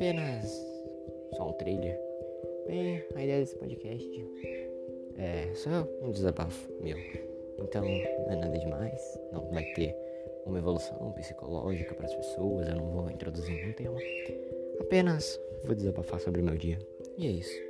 apenas só um trailer. Bem, a ideia desse podcast é só um desabafo meu. Então, não é nada demais, não vai ter uma evolução psicológica para as pessoas, eu não vou introduzir nenhum tema. Apenas vou desabafar sobre o meu dia. E é isso.